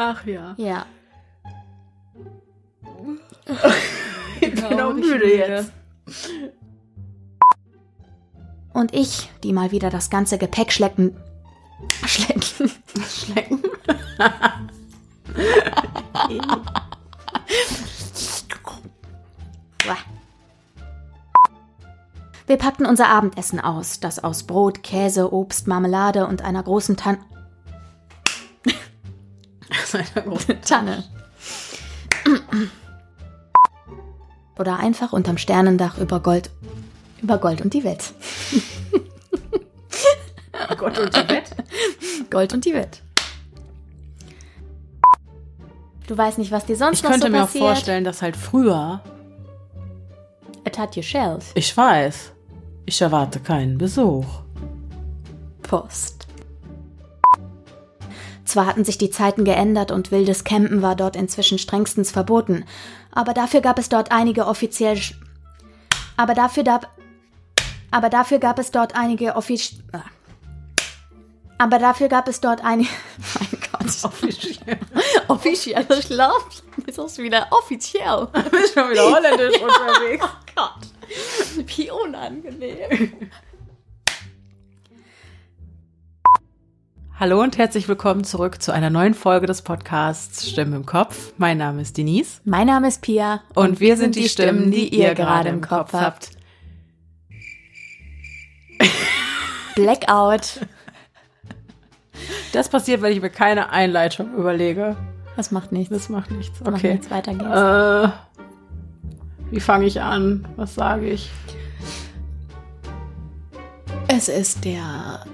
Ach ja. Ja. Ich bin auch müde jetzt. Und ich, die mal wieder das ganze Gepäck schlecken. Schlecken. Schlecken. Wir packten unser Abendessen aus, das aus Brot, Käse, Obst, Marmelade und einer großen Tan Tanne. Oder einfach unterm Sternendach über Gold. Über Gold und die Welt. Gott und die Welt. Gold und die Welt. Du weißt nicht, was dir sonst Ich noch könnte so mir auch passiert. vorstellen, dass halt früher, It had your shells. ich weiß, ich erwarte keinen Besuch. Post. Zwar hatten sich die Zeiten geändert und wildes Campen war dort inzwischen strengstens verboten, aber dafür gab es dort einige offiziell. Aber dafür gab. Aber dafür gab es dort einige offiziell. Aber dafür gab es dort einige. Mein Gott. Offiziell. Offiziell. Ich glaube, ist auch wieder offiziell. Du bist schon wieder holländisch unterwegs. Gott. Wie unangenehm. Hallo und herzlich willkommen zurück zu einer neuen Folge des Podcasts Stimmen im Kopf. Mein Name ist Denise Mein Name ist Pia. und, wir sind die Stimmen, die ihr gerade im Kopf habt. Blackout. Das passiert, wenn ich mir keine Einleitung überlege. Das macht nichts. Das macht nichts. Okay. jetzt weiter geht's. Äh, wie fange ich an? Was sage ich? Es ist der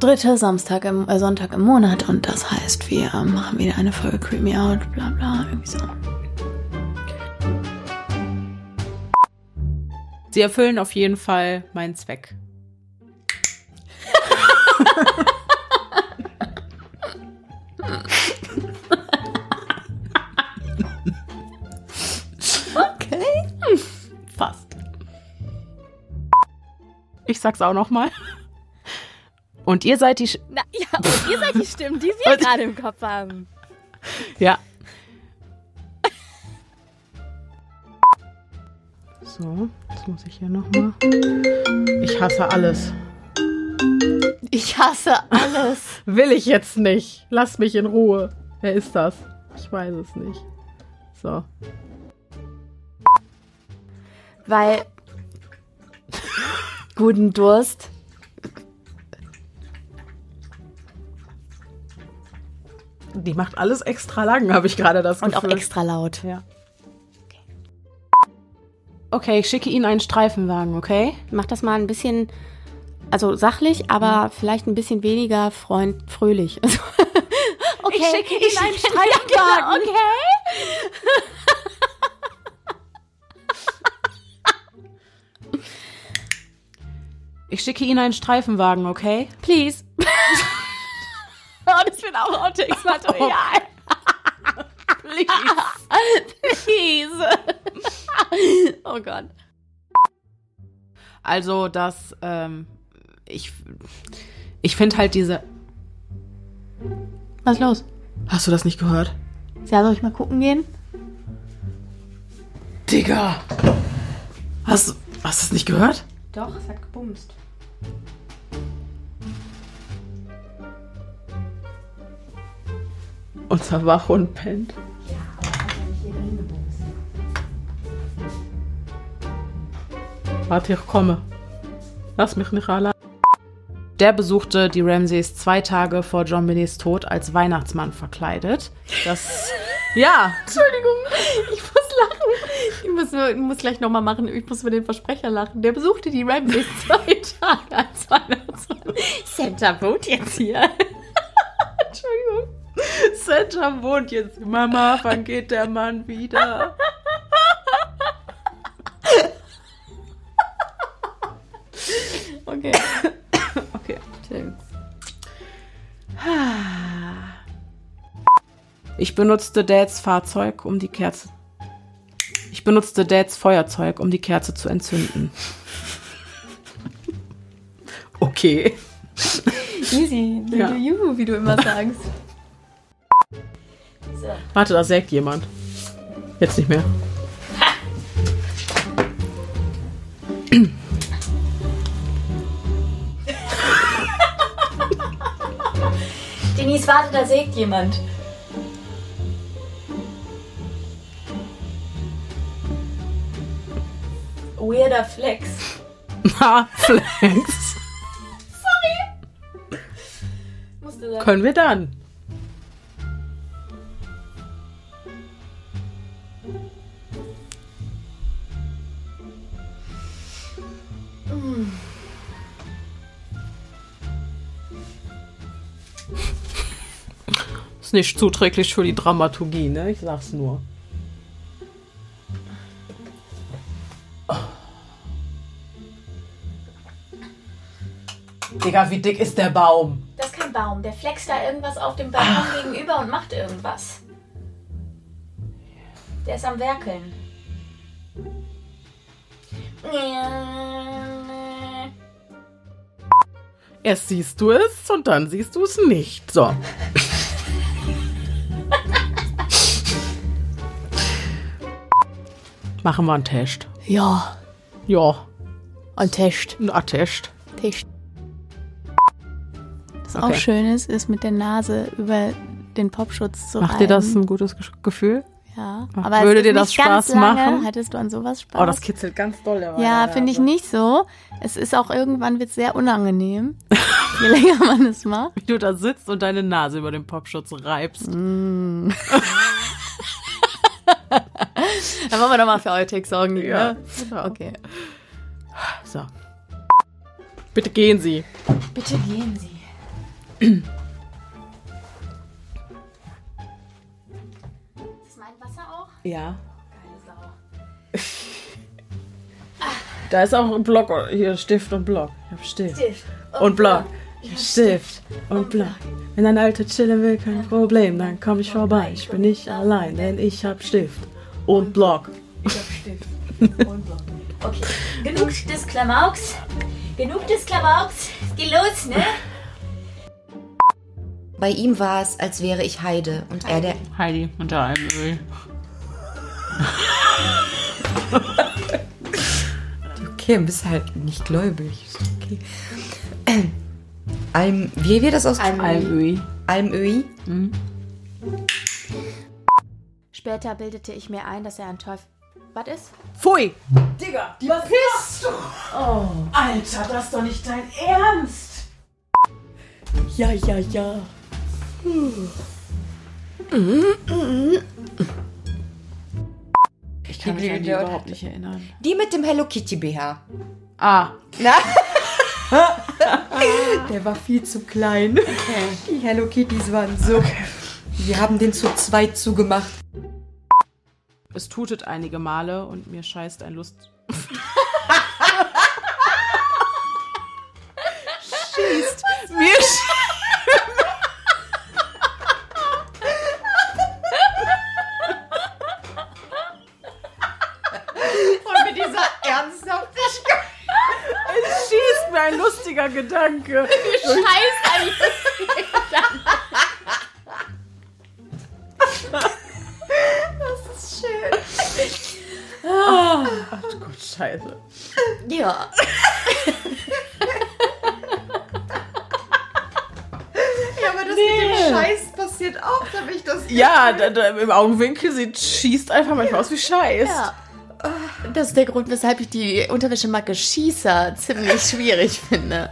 dritte Samstag im äh, Sonntag im Monat und das heißt, wir machen wieder eine Folge Creep Me Out, bla bla, irgendwie so. Sie erfüllen auf jeden Fall meinen Zweck. Okay. Fast. Ich sag's auch noch mal. Und ihr seid die... Sch Na, ja, und ihr seid die Stimmen, die wir gerade im Kopf haben. ja. So, jetzt muss ich hier noch mal. Ich hasse alles. Ich hasse alles. Will ich jetzt nicht. Lass mich in Ruhe. Wer ist das? Ich weiß es nicht. So. Weil. Guten Durst. Die macht alles extra lang, habe ich gerade das Und auch Gefühl. extra laut. Ja. Okay, ich schicke Ihnen einen Streifenwagen, okay? Mach das mal ein bisschen, also sachlich, aber vielleicht ein bisschen weniger freund fröhlich. Also, okay, Ich schicke Ihnen einen Ja, Streifenwagen. genau, okay. Ich schicke Ihnen einen Streifenwagen, okay? Please. oh, das wird auch Outtakes-Material. Please. oh Gott. Also, das, ähm, ich, ich finde halt diese. Was ist los? Hast du das nicht gehört? Ja, soll ich mal gucken gehen? Digga! Hast, hast du das nicht gehört? Doch, es hat gebumst. Unser Wachhund pennt. Warte, ich komme. Lass mich nicht allein. Der besuchte die Ramsays zwei Tage vor John Binnys Tod als Weihnachtsmann verkleidet. Das, ja, Entschuldigung, ich muss lachen. Ich muss, ich muss gleich nochmal machen. Ich muss über den Versprecher lachen. Der besuchte die Ramsays zwei Tage als Weihnachtsmann. Santa wohnt jetzt hier. Santa wohnt jetzt. Mama, wann geht der Mann wieder? Okay. Okay. Schön. Ich benutzte Dads Fahrzeug, um die Kerze. Ich benutzte Dads Feuerzeug, um die Kerze zu entzünden. Okay. Easy. Do Ja. you, wie du immer sagst. Warte, da sägt jemand. Jetzt nicht mehr. Denise, warte, da sägt jemand. Weirder Flex. Na, Flex. Musste sein. Können wir dann. Ist nicht zuträglich für die Dramaturgie, ne? Ich sag's nur. Digga, wie dick ist der Baum? Das ist kein Baum. Der flext da irgendwas auf dem Balkon gegenüber und macht irgendwas. Der ist am Werkeln. Erst siehst du es und dann siehst du es nicht. So. Machen wir einen Test. Ja, Ja, ein Test. ein Attest. Test. Was Okay. auch schön ist, ist mit der Nase über den Popschutz zu Macht dir das reiben. ein gutes Ge- Gefühl? Ja. Ach, Aber würde dir das nicht ganz Spaß lange. machen? Hattest du an sowas Spaß? Oh, das kitzelt ganz doll. ja, Wein. finde ich Also, nicht so. Es ist auch irgendwann wird sehr unangenehm, je länger man es macht. Wie du da sitzt und deine Nase über den Popschutz reibst. Mm. Dann wollen wir doch mal für Outtakes sorgen. Ja, ne? genau. Okay. So. Bitte gehen Sie. Bitte gehen Sie. Ja. Geile Sau. Da ist auch ein Block. Hier, Stift und Block. Ich hab Stift. Stift Und Block. Stift und Block. Wenn ein Alter chillen will, kein Problem, dann komm ich vorbei. Ich bin nicht allein, denn ich hab Stift und Block. Okay, genug des Klamauks. Genug des Klamauks. Geh los, ne? Bei ihm war es, als wäre ich Heide und er der. Heidi unter einem Öl. Okay, du bist halt nicht gläubig. Okay. Alm, wie wird das aus? Almöhi. Almöhi? Später bildete ich mir ein, dass er ein Teufel. Was ist? Pfui! Digga, die Was bist du? Oh. Alter, das ist doch nicht dein Ernst! Ja, ja, ja. Ich kann mich an die überhaupt nicht erinnern. Die mit dem Hello Kitty BH. Ah, Na? Der war viel zu klein. Die Hello Kitties waren so. Wir haben den zu zweit zugemacht. es tutet einige Male und mir scheißt ein Lust. Schießt. Mir sch Und mit dieser Ernsthaftigkeit. es schießt mir lustiger Gedanke. Scheiß eigentlich. Ach Gott, scheiße. Ja. Ja, aber das mit dem Scheiß passiert auch, habe ich das. Ja, da, da, im Augenwinkel sieht, schießt einfach manchmal aus wie Scheiß. ja. Das ist der Grund, weshalb ich die Unterwäschemarke Schießer ziemlich schwierig finde.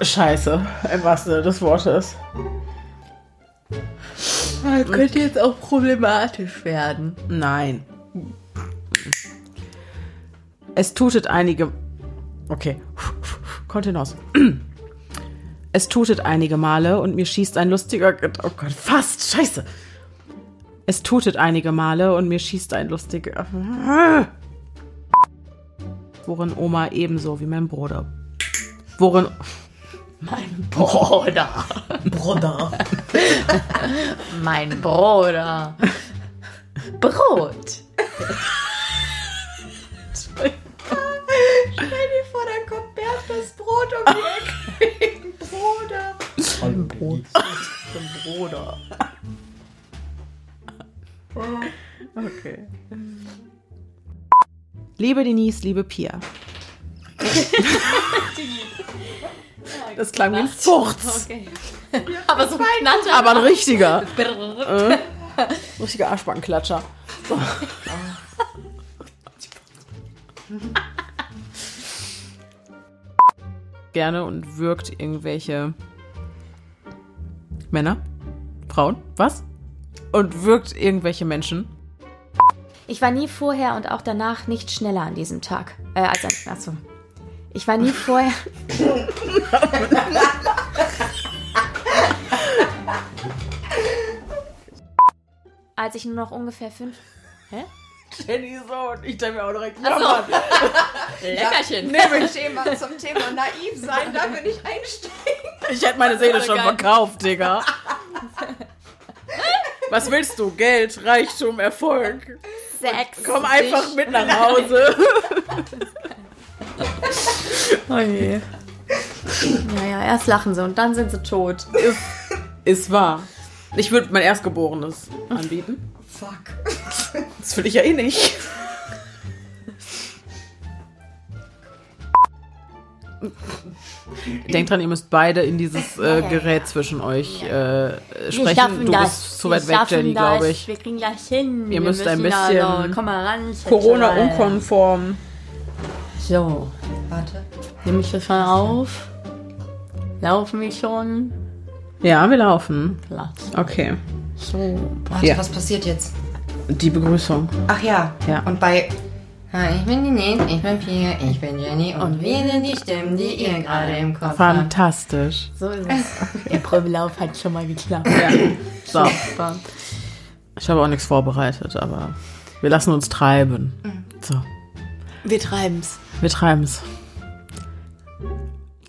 Scheiße, im wahrsten Sinne des Wortes. Das könnte jetzt auch problematisch werden. Nein. Es tutet einige. Okay. Kontinuos. Es tutet einige Male und mir schießt ein lustiger. Oh Gott, fast! Scheiße! Es tutet einige Male und mir schießt ein lustiger. Worin Oma ebenso wie mein Bruder. Worin. Mein Bruder. Bruder. Mein Bruder. Brot. Das Brot um die Ecke. Brot. Bruder. Okay. Liebe Denise, liebe Pia. Das klang wie ein Furz. Okay. Aber so knatter. Aber ein richtiger. Äh, richtiger Arschbackenklatscher. So. Gerne und wirkt irgendwelche Männer, Frauen, was? Und wirkt irgendwelche Menschen. Ich war nie vorher und auch danach nicht schneller an diesem Tag. Äh, als an, achso. Ich war nie vorher. als ich nur noch ungefähr fünf. Hä? Jenny so und ich denke mir auch direkt, so. Mann. Leckerchen. Nehme ich. Thema, zum Thema naiv sein, da würde ich einsteigen. Ich hätte meine Seele schon Geil. verkauft, Digga. Was willst du? Geld, Reichtum, Erfolg. Sex. Komm einfach mit nach Hause. oh je. Naja, erst lachen sie und dann sind sie tot. Ist, ist wahr. Ich würde mein Erstgeborenes anbieten. Fuck. Das will ich ja eh nicht. Denkt dran, ihr müsst beide in dieses äh, Gerät zwischen euch äh, sprechen. Du bist zu weit weg, Jenny, glaube ich. Wir kriegen das hin. Ihr Wir müsst ein bisschen Also, ran. Corona-unkonform. So, Warte. nehme ich das schon auf? Laufen wir schon? Ja, wir laufen. Platz. Okay. So. Warte, Ja. was passiert jetzt? Die Begrüßung. Ach ja. Ja. Und bei. Hi, ich bin Denise, ich bin Pia, ich bin Jenny und wir sind die Stimmen, die ihr gerade im Kopf habt. Fantastisch. So ist es. Der Probelauf hat schon mal geklappt. Ja. So. Super. Ich habe auch nichts vorbereitet, aber wir lassen uns treiben. So. Wir treiben's. Wir treiben's.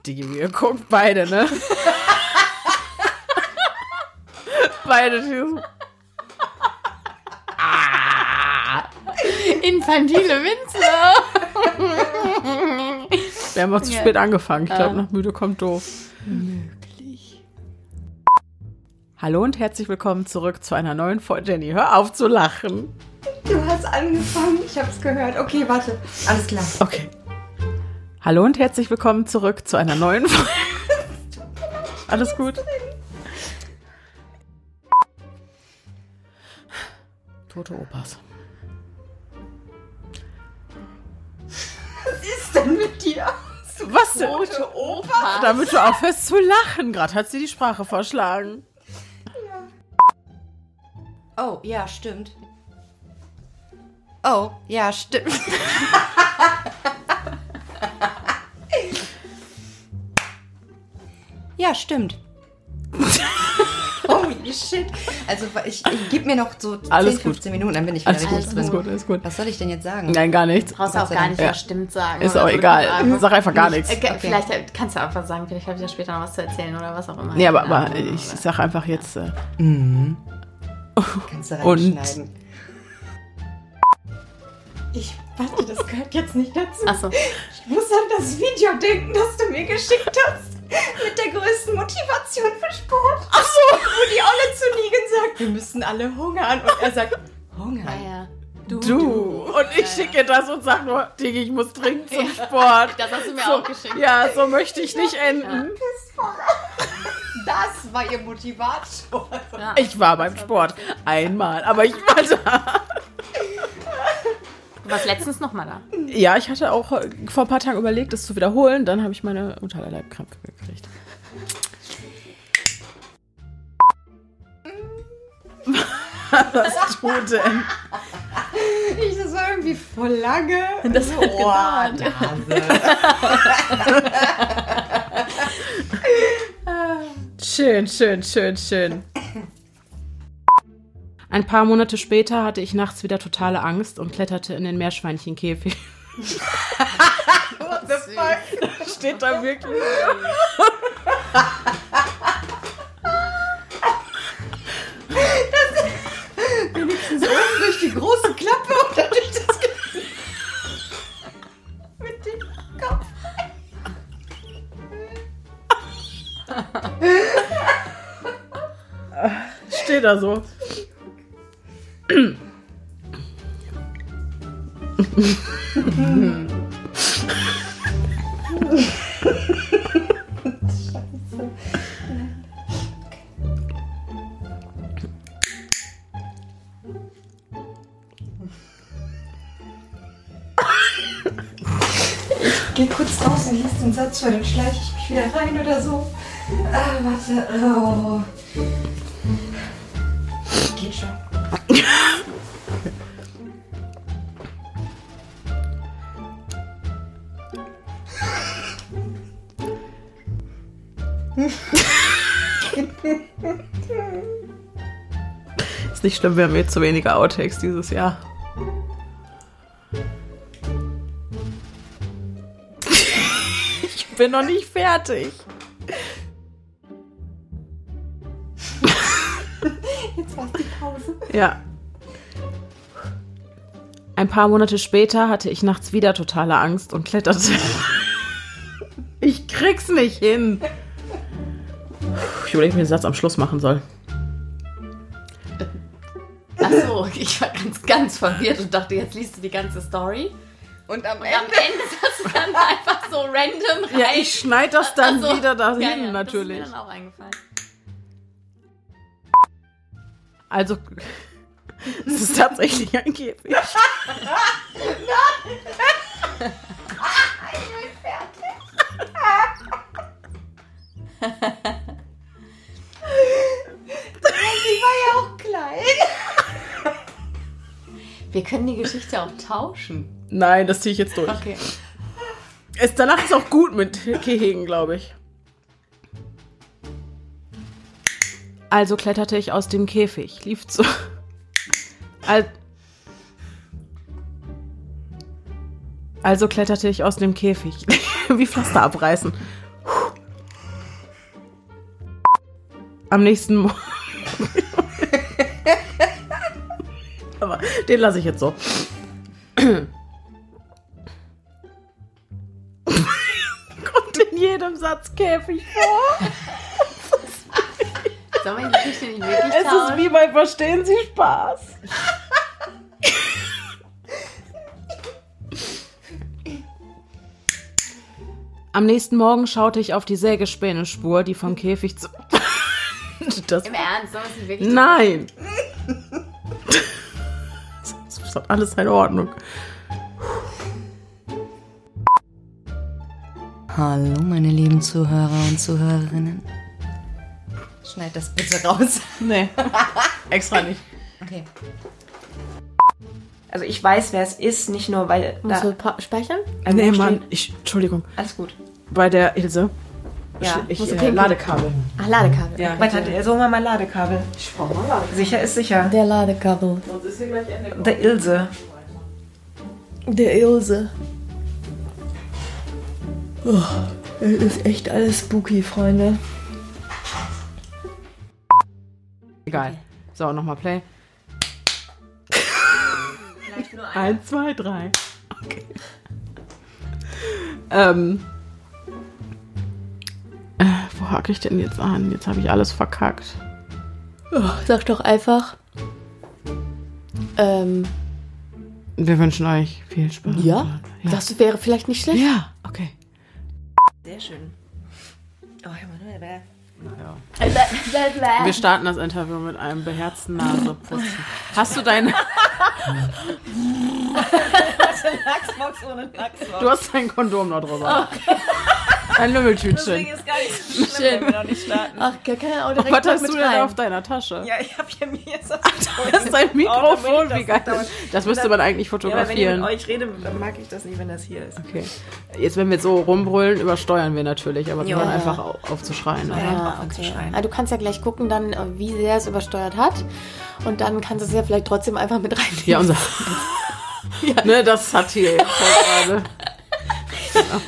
Digi, ihr guckt beide, ne? beide. Infantile Winze. Wir haben auch zu Ja. spät angefangen. Ich glaube, noch müde kommt doof. Möglich. Hallo und herzlich willkommen zurück zu einer neuen Folge. Jenny, hör auf zu lachen. Du hast angefangen, ich hab's gehört. Okay, warte. Alles klar. Okay. Hallo und herzlich willkommen zurück zu einer neuen Folge. Alles gut? Tote Opas. Denn mit dir? Was denn? Rote Opa? Damit du aufhörst zu lachen. Gerade hat sie die Sprache verschlagen. Oh, ja, stimmt. Oh, ja, stimmt. ja, stimmt. Holy shit. Also ich, ich gib mir noch so 10, Alles gut. 15 Minuten, dann bin ich wieder Alles gut, richtig alles drin. gut, alles gut. Was soll ich denn jetzt sagen? Nein, gar nichts. Brauchst du auch gar nicht Ja. verstimmt sagen. Ist auch egal. Sag einfach gar nichts. Äh, ge- Vielleicht äh, kannst du einfach sagen, vielleicht habe ich ja später noch was zu erzählen oder was auch immer. Nee, aber, aber ich sag einfach jetzt. Äh, Kannst du Und- reinschneiden. Ich, warte, das gehört jetzt nicht dazu. Achso. Ich muss an das Video denken, das du mir geschickt hast. Mit der größten Motivation für Sport. Ach so. Wo die Olle zu Negan sagt, wir müssen alle hungern. Und er sagt, hungern? Ja, ja. du. Und ich schicke das und sag nur, Digi, ich muss dringend zum Sport. Das hast du mir So, auch geschickt. Ja, so möchte ich nicht enden. Das war ihr Motivator. Ja. Ich war beim Sport. Einmal. Aber ich war da. Du warst letztens noch mal da. Ja, ich hatte auch äh, vor ein paar Tagen überlegt, das zu wiederholen. Dann habe ich meine Unterleibkrämpfe gekriegt. Was tut denn? Ich, das war irgendwie voll lange. Das hat gedauert. Nase. Schön, schön, schön, schön. Ein paar Monate später hatte ich nachts wieder totale Angst und kletterte in den Meerschweinchenkäfig. What the fuck? Steht da wirklich? das, wenigstens oben durch die große Klappe und dann durch das Gesicht. Mit dem Kopf. Steht da so. Geh kurz raus und lies den Satz vor, dann schleiche ich mich wieder rein oder so. Ah, warte. Oh. Nicht schlimm, wir haben jetzt zu wenige Outtakes dieses Jahr. Ich bin noch nicht fertig. Jetzt war's die Pause. Ja. Ein paar Monate später hatte ich nachts wieder totale Angst und kletterte. Ich krieg's nicht hin. Ich überlege, wie ich den Satz am Schluss machen soll. Ganz, ganz verwirrt und dachte, jetzt liest du die ganze Story. Und am Und am Ende. Ende hast du dann einfach so random rein. Ja, ich schneide das dann Ach so. wieder dahin, Ja, ja, natürlich. Das ist mir dann auch eingefallen. Also, es ist tatsächlich ein Käfig. Wir können die Geschichte auch tauschen. Nein, das ziehe ich jetzt durch. Okay. Es, danach ist auch gut mit Gehegen, glaube ich. Also kletterte ich aus dem Käfig, lief zu. Al also kletterte ich aus dem Käfig. Wie Pflaster abreißen. Am nächsten Morgen. Den lasse ich jetzt so. Kommt in jedem Satz Käfig vor. Sollen wir die Geschichte nicht wirklich Es ist wie bei Verstehen Sie Spaß. Am nächsten Morgen schaute ich auf die Sägespäne-Spur, die vom Käfig zu. Im Ernst, sollen wir es nicht wirklich nein! Das hat alles seine Ordnung. Hallo, meine lieben Zuhörer und Zuhörerinnen. Schneid das bitte raus. Nee, extra nicht. Okay. Also ich weiß, wer es ist, nicht nur weil Musst da du speichern? ein Nee, Mann, ich, Entschuldigung. Alles gut. Bei der Ilse. Ja, ich du äh. Ladekabel. Ach, Ladekabel. Ja. Warte, so mal mal Ladekabel. Ich brauche mal Ladekabel. Sicher ist sicher. Der Ladekabel. Sonst ist hier gleich Ende. Der Ilse. Der Ilse. Oh, es ist echt alles spooky, Freunde. Egal. So, nochmal Play. Eins, zwei, drei. Okay. Ähm. Wo hake ich denn jetzt an? Jetzt habe ich alles verkackt. Oh, sag doch einfach. Ähm, Wir wünschen euch viel Spaß. ja, Ja. das wäre vielleicht nicht schlecht. ja okay. Sehr schön. Oh, Emanuel, wer? Wir starten das Interview mit einem beherzten Naseputzen. Hast du deine. Lachsbox ohne Lachsbox. Du hast dein Kondom noch drüber. Ein Lümmeltütchen. ist gar nicht so schlimm, wenn wir noch nicht starten. Ach, kann ja auch direkt Was hast mit du denn rein. da auf deiner Tasche? Ja, ich habe hier mir jetzt das Das ist ein Mikrofon, das wie geil. dauert. Das müsste man eigentlich Ja, aber wenn ich fotografieren. mit euch rede, dann mag ich das nicht, wenn das hier ist. Okay. Jetzt, wenn wir so rumbrüllen, übersteuern wir natürlich, aber Ja. hören einfach au- aufzuschreien. Ja. Ah, okay. Ah, du kannst ja gleich gucken, dann, äh, wie sehr es übersteuert hat. Und dann kannst du es ja vielleicht trotzdem einfach mit reinnehmen. Ja, unser. Ne, das hat hier jetzt halt gerade.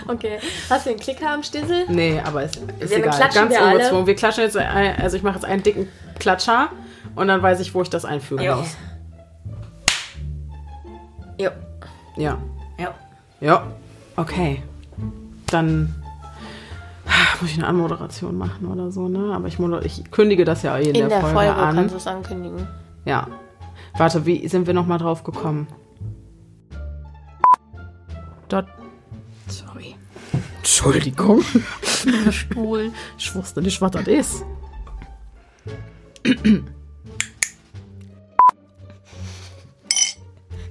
Okay. Hast du den Klicker am Stissel? Nee, aber es ist dann egal. klatschen Ganz wir alle. ungezwungen. Wir klatschen jetzt, ein, also ich mache jetzt einen dicken Klatscher und dann weiß ich, wo ich das einfüge. Ja. muss. Jo. Ja. Ja. Ja. Okay. Dann muss ich eine Anmoderation machen oder so, ne? Aber ich, ich kündige das ja eh in, In der, der Folge, Folge an. kannst du es ankündigen. Ja. Warte, wie sind wir nochmal drauf gekommen? Dort. Sorry. Entschuldigung. Stuhl. Ich wusste nicht, was das ist.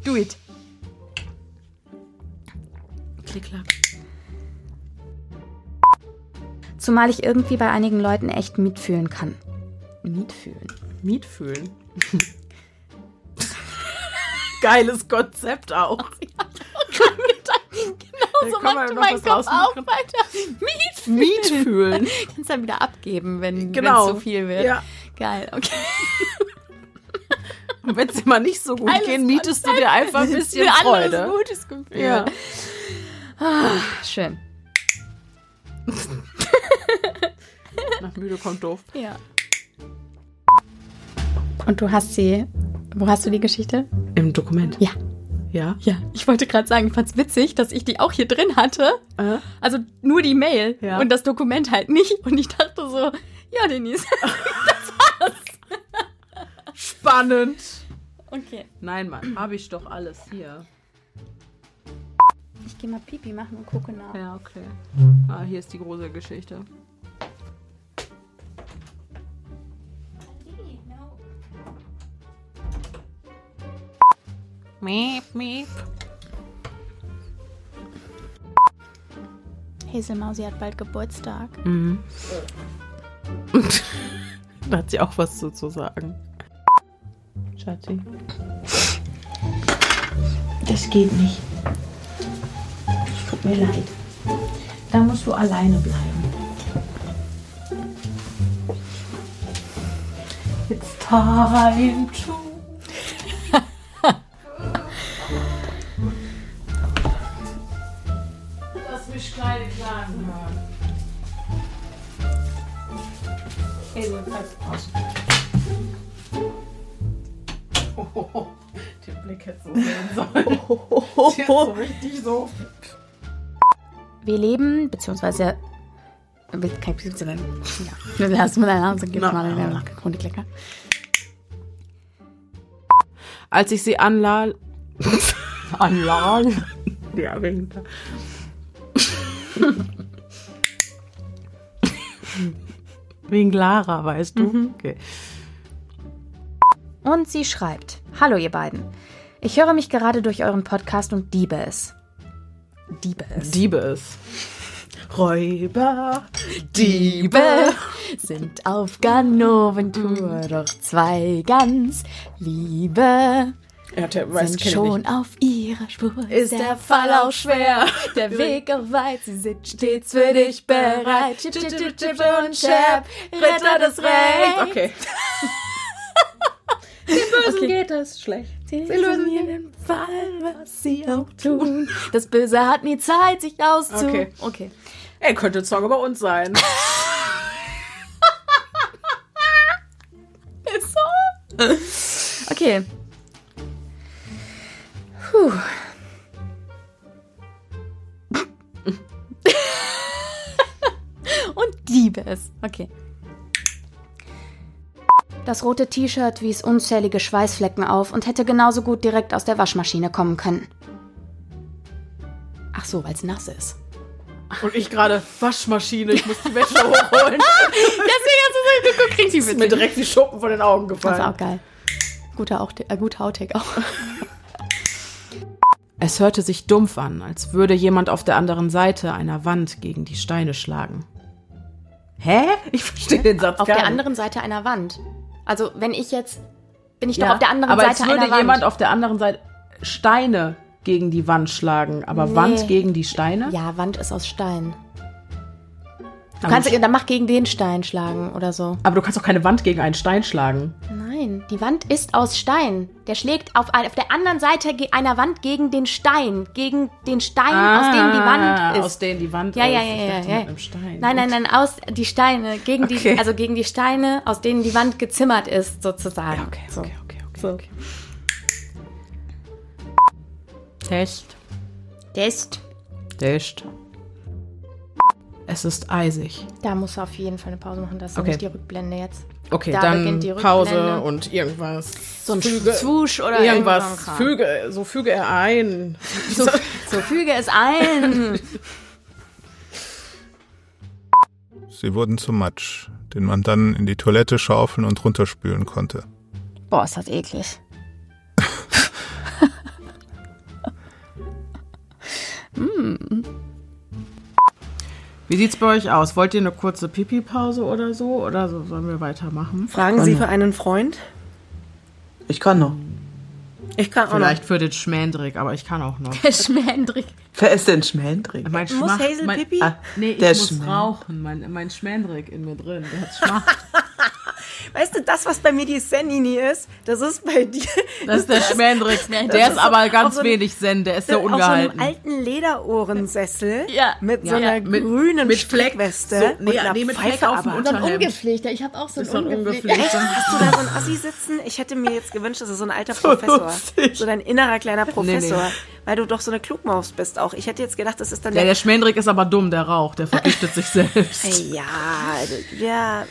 Do it. Klick, klack. Zumal ich irgendwie bei einigen Leuten echt mitfühlen kann. Mitfühlen. Mietfühlen. Geiles Konzept auch. Genau so macht mein Kopf auch weiter. Mitfühlen. Kannst dann wieder abgeben, wenn Genau. es zu viel wird. Ja. Geil, okay. Und wenn es dir mal nicht so gut Geiles geht, mietest du dir einfach ein bisschen anderes Freude. gutes Gefühl. Ja. Schön. Nach müde kommt doof. Ja. Und du hast sie. Wo hast du die Geschichte? Im Dokument. Ja. Ja. Ja, ich wollte gerade sagen, ich fand's witzig, dass ich die auch hier drin hatte. Äh? Also nur die Mail Ja. und das Dokument halt nicht. Und ich dachte so, ja, Denise. Spannend. Okay. Nein, Mann, habe ich doch alles hier. Ich gehe mal Pipi machen und gucke nach. Ja, okay. Ah, hier ist die große Geschichte. Miep, miep. Hazelmausi hat bald Geburtstag. Mhm. da hat sie auch was zu, zu sagen. Schatzi. Das geht nicht. Es tut mir leid. Da musst du alleine bleiben. It's time to. So richtig so. Wir leben, beziehungsweise. Kein Ja. Lass mal deine Nase gibt's mal eine Grundklicker. Als ich sie anlah. anlah. Ja, wegen da. Wegen Lara, weißt du? Okay. Und sie schreibt: Hallo, ihr beiden. Ich höre mich gerade durch euren Podcast und liebe es. Liebe es. Diebe es. Räuber, Diebe sind auf Ganoventour, doch zwei ganz Liebe hat ja, sind schon auf ihrer Spur. Ist der Fall auch schwer, der Weg auch weit, sie sind stets für dich bereit. Chip, chip, chip, chip und chap, Ritter des Rechts. Okay. Bösen geht es schlecht. Sie lösen jeden Fall, was sie auch tun. Das Böse hat nie Zeit, sich auszu... Okay. okay. Er könnte ein Song über uns sein. Ist so. Okay. Das rote T-Shirt wies unzählige Schweißflecken auf und hätte genauso gut direkt aus der Waschmaschine kommen können. Ach so, weil es nass ist. Und ich gerade, Waschmaschine, ich muss die Wäsche hochholen. Deswegen hast du so geguckt, ist mir direkt die Schuppen von den Augen Das gefallen. ist auch geil. Guter, auch, äh, guter Outtake auch. Es hörte sich dumpf an, als würde jemand auf der anderen Seite einer Wand gegen die Steine schlagen. Hä? Ich verstehe den Satz Auf gar der nicht. anderen Seite einer Wand. Also, wenn ich jetzt. Bin ich Ja, doch auf der anderen aber Seite als würde einer Wand. jemand auf der anderen Seite Steine gegen die Wand schlagen. Aber Nee. Wand gegen die Steine? ja, Wand ist aus Stein. Du aber, kannst, dann mach gegen den Stein schlagen oder so. aber du kannst doch keine Wand gegen einen Stein schlagen. Nein, die Wand ist aus Stein. Der schlägt auf, ein, auf der anderen Seite einer Wand gegen den Stein. Gegen den Stein, aus dem die Wand ist. Ah, Aus dem die Wand Ja, ist. ja, ja, Ich ja, dachte ja. mit einem Stein. Nein, nein, nein, aus die Steine, gegen Okay. die, also gegen die Steine, aus denen die Wand gezimmert ist, sozusagen. Ja, okay, so. okay, okay, okay, So. okay. Test. Test. Test. Es ist eisig. Da musst du auf jeden Fall eine Pause machen. Das ist Okay. nicht die Rückblende jetzt. Okay, Da dann beginnt die Pause und irgendwas. So ein Füge- Swoosh oder Irgendwas. irgend so ein Kram. Füge, so füge er ein. So, so füge es ein. Sie wurden zum Matsch, den man dann in die Toilette schaufeln und runterspülen konnte. Boah, ist das eklig. Wie sieht's bei euch aus? Wollt ihr eine kurze Pipi-Pause oder so? Oder so sollen wir weitermachen? Fragen Sie für einen Freund? Ich kann noch. Ich kann auch Vielleicht für den Schmändrick, aber ich kann auch noch. Schmändrig. Wer ist denn Schmändring? Mein Muss Schmach- Hazel mein, Pipi? Ah, Nee, ich Der muss rauchen. Mein, mein Schmändrick in mir drin. Der hat Schmacht. Weißt du, das, was bei mir die Senini ist, das ist bei dir. Das ist der Schmändrick. Der ist ist so- aber ganz so wenig Zen. Der ist sehr auf so einem ungehalten. alten Lederohrensessel Ja. mit so Ja. einer Mit- grünen mit Fleck. Fleckweste So, nee, und nee, mit Pfeife Fleck auf dem Unterhemd. ungepflegter. Ich habe auch so Das ist so ein Echt? ungepflegter. Hast du da so einen Assi sitzen? Ich hätte mir jetzt gewünscht, das ist so ein alter Professor. So dein innerer kleiner Professor. Nee, Weil du doch so eine Klugmaus bist auch. Ich hätte jetzt gedacht, das ist dann Ja, der... der Schmändrick ist aber dumm, der raucht. Der vergiftet sich selbst. Ja, ja, ja.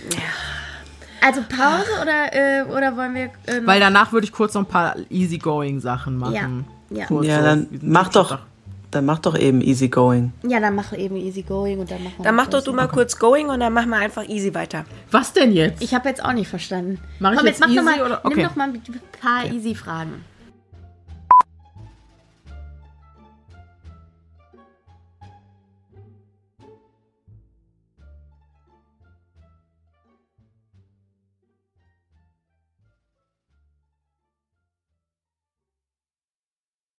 Also Pause oder, äh, oder wollen wir. Äh, Weil danach würde ich kurz noch ein paar easygoing-Sachen machen. Ja, ja. Kurz Ja, dann mach doch, Sonntag. dann mach doch eben easygoing. ja, dann mach eben easy going und dann machen wir. Dann mach doch du mal kurz going und dann machen wir einfach easy weiter. Was denn jetzt? Ich habe jetzt auch nicht verstanden. Mach ich Komm, jetzt jetzt mach easy doch mal, oder- okay. nimm doch mal ein paar easy Fragen.